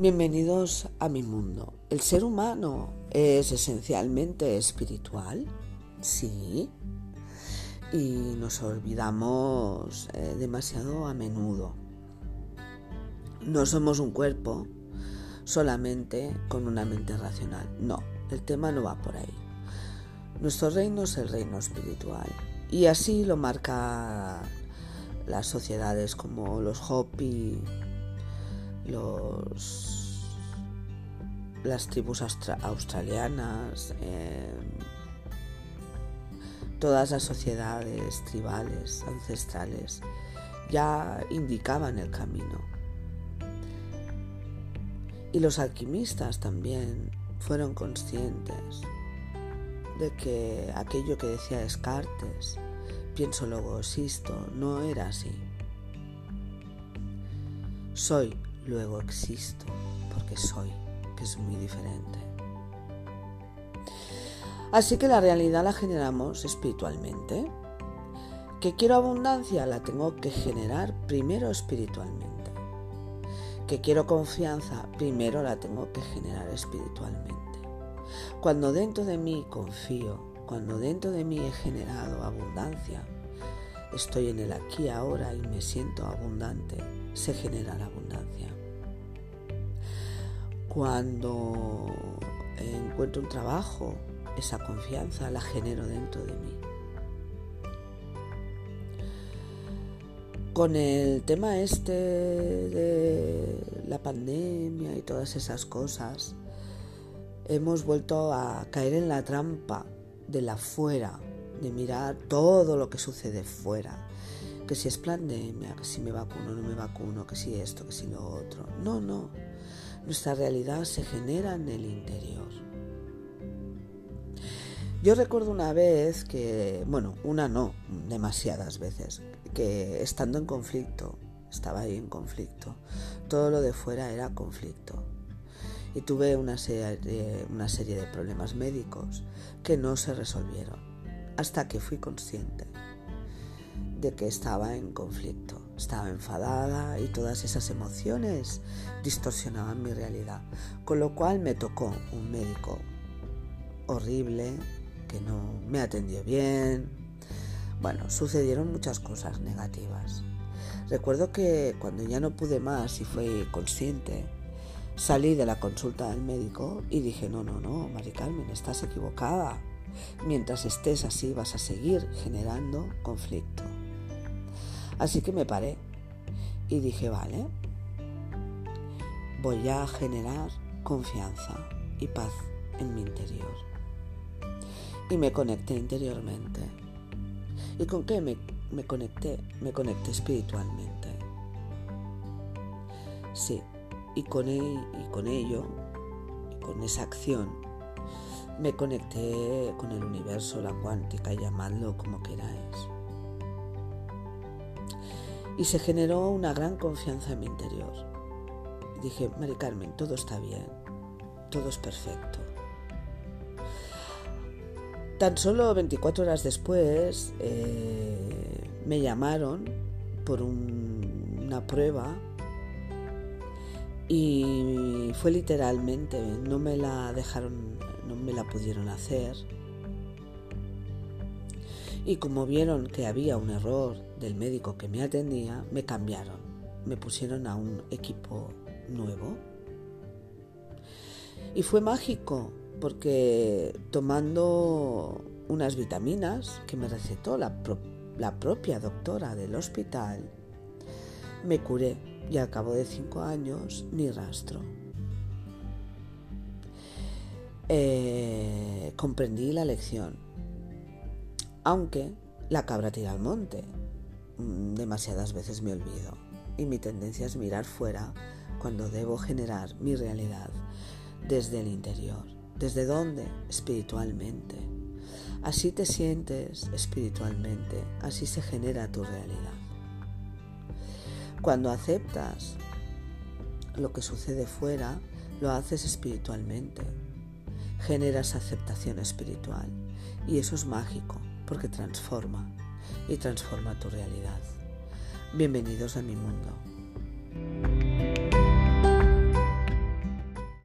Bienvenidos a mi mundo. ¿El ser humano es esencialmente espiritual? Sí. Y nos olvidamos eh, demasiado a menudo. No somos un cuerpo solamente con una mente racional. No, el tema no va por ahí. Nuestro reino es el reino espiritual. Y así lo marca las sociedades como los Hopi, los, las tribus australianas, eh, todas las sociedades tribales, ancestrales, ya indicaban el camino. Y los alquimistas también fueron conscientes de que aquello que decía Descartes, pienso luego existo, no era así. Soy luego existo porque soy, que es muy diferente. Así que la realidad la generamos espiritualmente. Que quiero abundancia la tengo que generar primero espiritualmente. Que quiero confianza primero la tengo que generar espiritualmente. Cuando dentro de mí confío, cuando dentro de mí he generado abundancia, estoy en el aquí ahora y me siento abundante, se genera la abundancia. Cuando encuentro un trabajo, esa confianza la genero dentro de mí. Con el tema este de la pandemia y todas esas cosas, hemos vuelto a caer en la trampa de la fuera, de mirar todo lo que sucede fuera. Que si es pandemia, que si me vacuno no me vacuno, que si esto, que si lo otro. No, no. Nuestra realidad se genera en el interior. Yo recuerdo una vez que, bueno, una no, demasiadas veces, que estando en conflicto, estaba ahí en conflicto, todo lo de fuera era conflicto y tuve una serie, una serie de problemas médicos que no se resolvieron hasta que fui consciente de que estaba en conflicto, estaba enfadada y todas esas emociones distorsionaban mi realidad, con lo cual me tocó un médico horrible que no me atendió bien. Bueno, sucedieron muchas cosas negativas. Recuerdo que cuando ya no pude más y fui consciente, Salí de la consulta del médico y dije, no, no, no, Mari Carmen, estás equivocada. Mientras estés así vas a seguir generando conflicto. Así que me paré y dije, vale, voy a generar confianza y paz en mi interior. Y me conecté interiormente. ¿Y con qué me, conecté? Me conecté espiritualmente. Sí, y con, y con ello, con esa acción, me conecté con el universo, la cuántica, llamadlo como queráis. Y se generó una gran confianza en mi interior. Dije, Mari Carmen, todo está bien, todo es perfecto. Tan solo 24 horas después eh, me llamaron por una prueba y fue literalmente, no me la dejaron, no me la pudieron hacer. Y como vieron que había un error del médico que me atendía, me cambiaron, me pusieron a un equipo nuevo. Y fue mágico, porque tomando unas vitaminas que me recetó la, la propia doctora del hospital, me curé y al cabo de cinco años ni rastro. Eh, comprendí la lección, aunque la cabra tira al monte. Mm, demasiadas veces me olvido y mi tendencia es mirar fuera cuando debo generar mi realidad desde el interior. ¿Desde dónde? Espiritualmente. Así te sientes espiritualmente, así se genera tu realidad. Cuando aceptas lo que sucede fuera, lo haces espiritualmente. Generas aceptación espiritual. Y eso es mágico, porque transforma y transforma tu realidad. Bienvenidos a mi mundo.